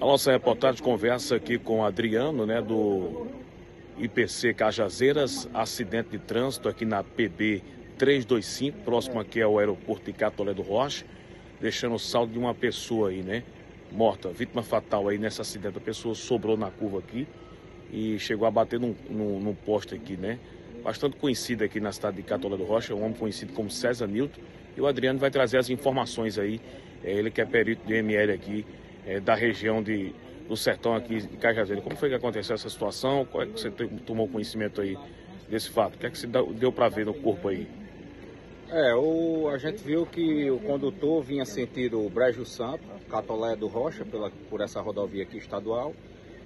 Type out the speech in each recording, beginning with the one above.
A nossa reportagem conversa aqui com Adriano, né, do IPC Cajazeiras, acidente de trânsito aqui na PB 325, próximo aqui ao aeroporto de Catolé do Rocha, deixando o saldo de uma pessoa aí, né, morta, vítima fatal aí nesse acidente. A pessoa sobrou na curva aqui e chegou a bater num, num, num poste aqui, né, bastante conhecido aqui na cidade de Catolé do Rocha, um homem conhecido como César Nilton, e o Adriano vai trazer as informações aí, é ele que é perito de ML aqui, é, da região de, do sertão aqui de Cajazeiro. Como foi que aconteceu essa situação? Qual é que você tomou conhecimento aí desse fato? O que é que você deu para ver no corpo aí? É, o, a gente viu que o condutor vinha sentido Brejo Santo, Catolé do Rocha, pela, por essa rodovia aqui estadual,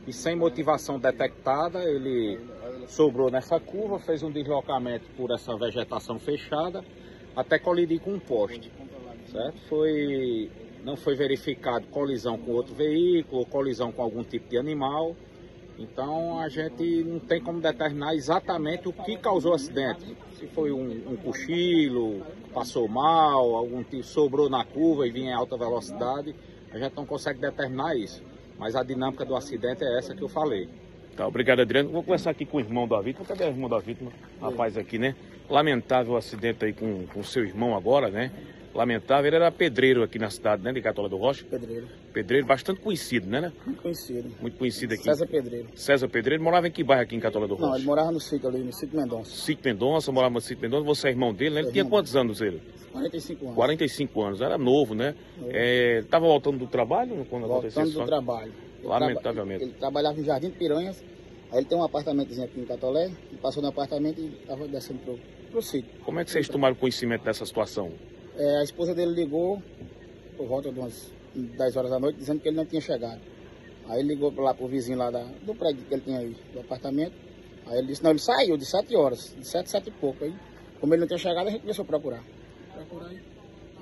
e sem motivação detectada, ele sobrou nessa curva, fez um deslocamento por essa vegetação fechada, até colidir com um poste, certo? Foi não foi verificado colisão com outro veículo, colisão com algum tipo de animal. Então a gente não tem como determinar exatamente o que causou o acidente. Se foi um, um cochilo, passou mal, algum tipo sobrou na curva e vinha em alta velocidade, a gente não consegue determinar isso. Mas a dinâmica do acidente é essa que eu falei. Tá, obrigado, Adriano. Vou conversar aqui com o irmão da vítima. Cadê o irmão da vítima? Rapaz aqui, né? Lamentável acidente aí com o seu irmão agora, né? Lamentável. Ele era pedreiro aqui na cidade, né, de Catola do Rocha. Pedreiro. Pedreiro, bastante conhecido, né, né? Muito conhecido. Muito conhecido aqui. César Pedreiro. César Pedreiro. Morava em que bairro aqui em Catola do Rocha? Não, ele morava no sítio ali, no sítio Mendonça. Sítio Mendonça, morava no sítio Mendonça. Você é irmão dele, né? Ele é tinha quantos anos ele? 45 anos. 45 anos. Era novo, né? É, tava voltando do trabalho quando voltando aconteceu isso? Voltando do trabalho. Ele Lamentavelmente. Traba... Ele trabalhava em Jardim de Piranhas. Aí ele tem um apartamentozinho aqui em Catolé. Ele passou no apartamento e estava descendo pro, pro sítio. Como é que vocês tomaram conhecimento dessa situação? É, a esposa dele ligou por volta de umas 10 horas da noite, dizendo que ele não tinha chegado. Aí ele ligou lá pro vizinho lá da, do prédio que ele tinha aí, do apartamento. Aí ele disse, não, ele saiu de 7 horas, de 7, 7 e pouco. Aí, como ele não tinha chegado, a gente começou a procurar. Procurar aí.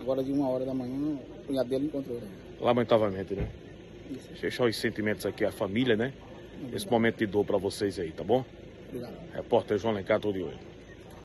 Agora de uma hora da manhã, o cunhado dele encontrou ele. Lamentavelmente, né? Isso. Deixar os sentimentos aqui, a família, né? Obrigado. Esse momento de dor para vocês aí, tá bom? Obrigado. Repórter João Lencar, todo de olho.